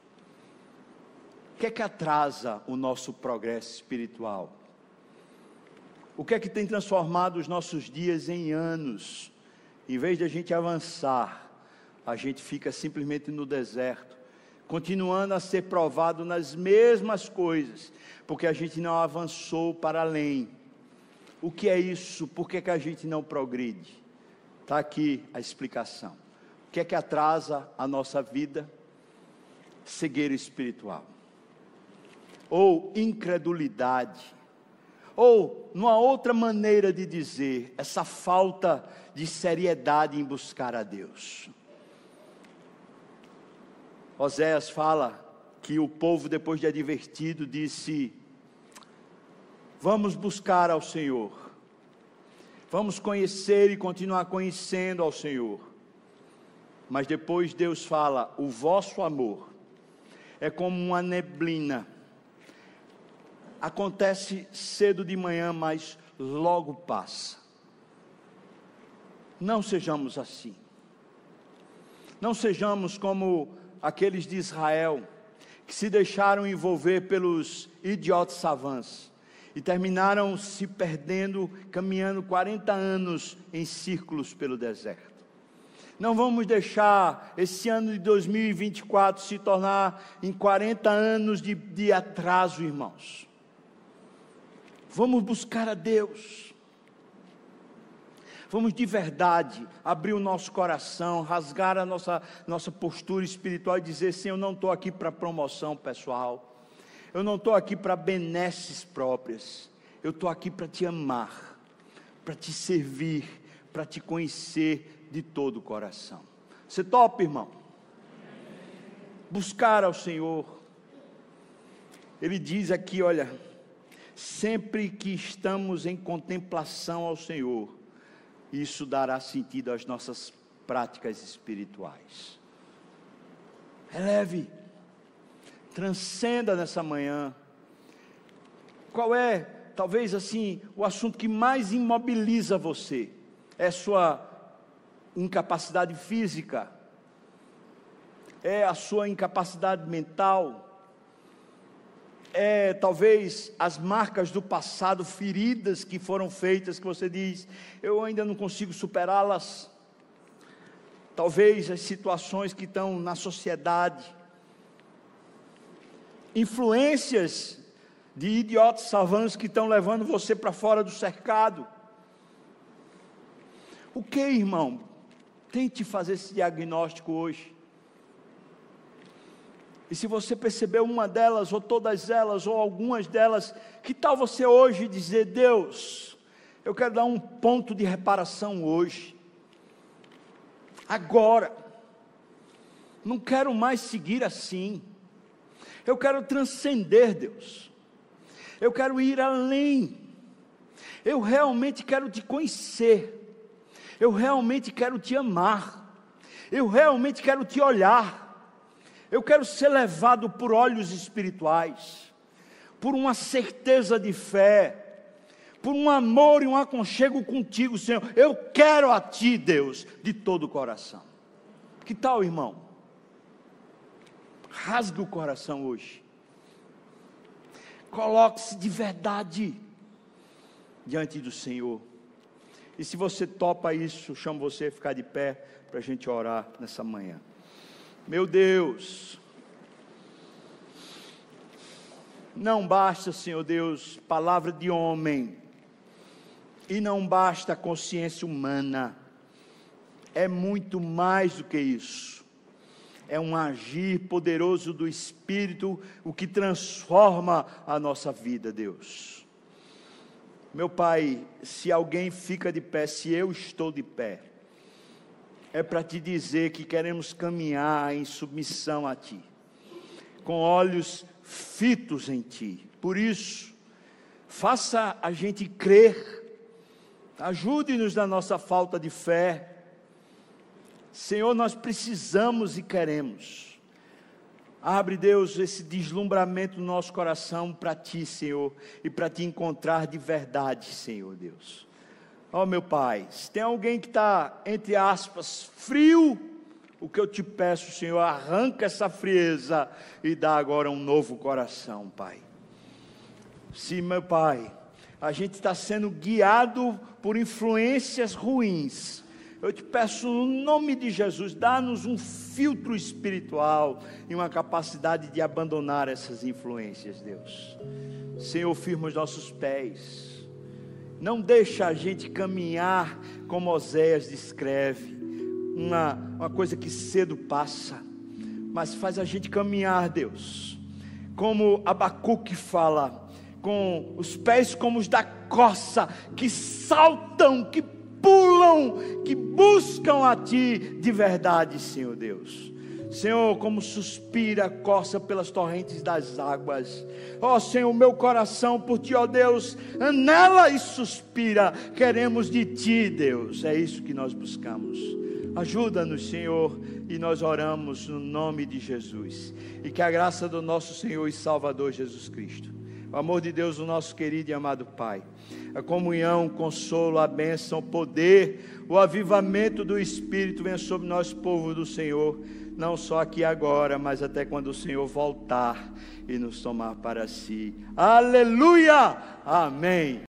Speaker 1: O que é que atrasa o nosso progresso espiritual? O que é que tem transformado os nossos dias em anos? Em vez de a gente avançar, a gente fica simplesmente no deserto, continuando a ser provado nas mesmas coisas, porque a gente não avançou para além. O que é isso? Por que, que a gente não progride? Está aqui a explicação. O que é que atrasa a nossa vida? Cegueira espiritual. Ou incredulidade ou, numa outra maneira de dizer, essa falta de seriedade em buscar a Deus. Oséias fala que o povo, depois de advertido, disse: Vamos buscar ao Senhor, vamos conhecer e continuar conhecendo ao Senhor. Mas depois Deus fala: O vosso amor é como uma neblina acontece cedo de manhã, mas logo passa. Não sejamos assim. Não sejamos como aqueles de Israel que se deixaram envolver pelos idiotas savants e terminaram se perdendo, caminhando 40 anos em círculos pelo deserto. Não vamos deixar esse ano de 2024 se tornar em 40 anos de, de atraso, irmãos. Vamos buscar a Deus. Vamos de verdade abrir o nosso coração, rasgar a nossa, nossa postura espiritual e dizer: Senhor, eu não estou aqui para promoção pessoal, eu não estou aqui para benesses próprias, eu estou aqui para te amar, para te servir, para te conhecer de todo o coração. Você topa, irmão? Buscar ao Senhor. Ele diz aqui: olha sempre que estamos em contemplação ao Senhor, isso dará sentido às nossas práticas espirituais. Releve, transcenda nessa manhã. Qual é, talvez assim, o assunto que mais imobiliza você? É sua incapacidade física? É a sua incapacidade mental? É, talvez as marcas do passado, feridas que foram feitas, que você diz, eu ainda não consigo superá-las. Talvez as situações que estão na sociedade, influências de idiotas savantes que estão levando você para fora do cercado. O que, irmão? Tente fazer esse diagnóstico hoje. E se você percebeu uma delas, ou todas elas, ou algumas delas, que tal você hoje dizer: Deus, eu quero dar um ponto de reparação hoje, agora, não quero mais seguir assim, eu quero transcender, Deus, eu quero ir além, eu realmente quero te conhecer, eu realmente quero te amar, eu realmente quero te olhar, eu quero ser levado por olhos espirituais, por uma certeza de fé, por um amor e um aconchego contigo, Senhor. Eu quero a Ti, Deus, de todo o coração. Que tal, irmão? Rasgue o coração hoje. Coloque-se de verdade diante do Senhor. E se você topa isso, chamo você a ficar de pé para a gente orar nessa manhã. Meu Deus, não basta, Senhor Deus, palavra de homem, e não basta a consciência humana, é muito mais do que isso, é um agir poderoso do Espírito, o que transforma a nossa vida, Deus. Meu Pai, se alguém fica de pé, se eu estou de pé, é para te dizer que queremos caminhar em submissão a Ti, com olhos fitos em Ti. Por isso, faça a gente crer, ajude-nos na nossa falta de fé. Senhor, nós precisamos e queremos. Abre, Deus, esse deslumbramento no nosso coração para Ti, Senhor, e para Te encontrar de verdade, Senhor Deus. Ó oh, meu Pai, se tem alguém que está, entre aspas, frio, o que eu te peço, Senhor, arranca essa frieza e dá agora um novo coração, Pai. Se, meu Pai, a gente está sendo guiado por influências ruins, eu te peço, no nome de Jesus, dá-nos um filtro espiritual e uma capacidade de abandonar essas influências, Deus. Senhor, firma os nossos pés. Não deixa a gente caminhar como Oséias descreve, uma, uma coisa que cedo passa, mas faz a gente caminhar, Deus, como Abacuque fala, com os pés como os da coça, que saltam, que pulam, que buscam a Ti de verdade, Senhor Deus. Senhor, como suspira, coça pelas torrentes das águas. Ó oh, Senhor, meu coração por Ti, ó oh Deus, anela e suspira. Queremos de Ti, Deus. É isso que nós buscamos. Ajuda-nos, Senhor, e nós oramos no nome de Jesus. E que a graça do nosso Senhor e Salvador Jesus Cristo, o amor de Deus, o nosso querido e amado Pai a comunhão, o consolo, a bênção, o poder, o avivamento do Espírito venha sobre nós, povo do Senhor, não só aqui agora, mas até quando o Senhor voltar e nos tomar para si. Aleluia! Amém.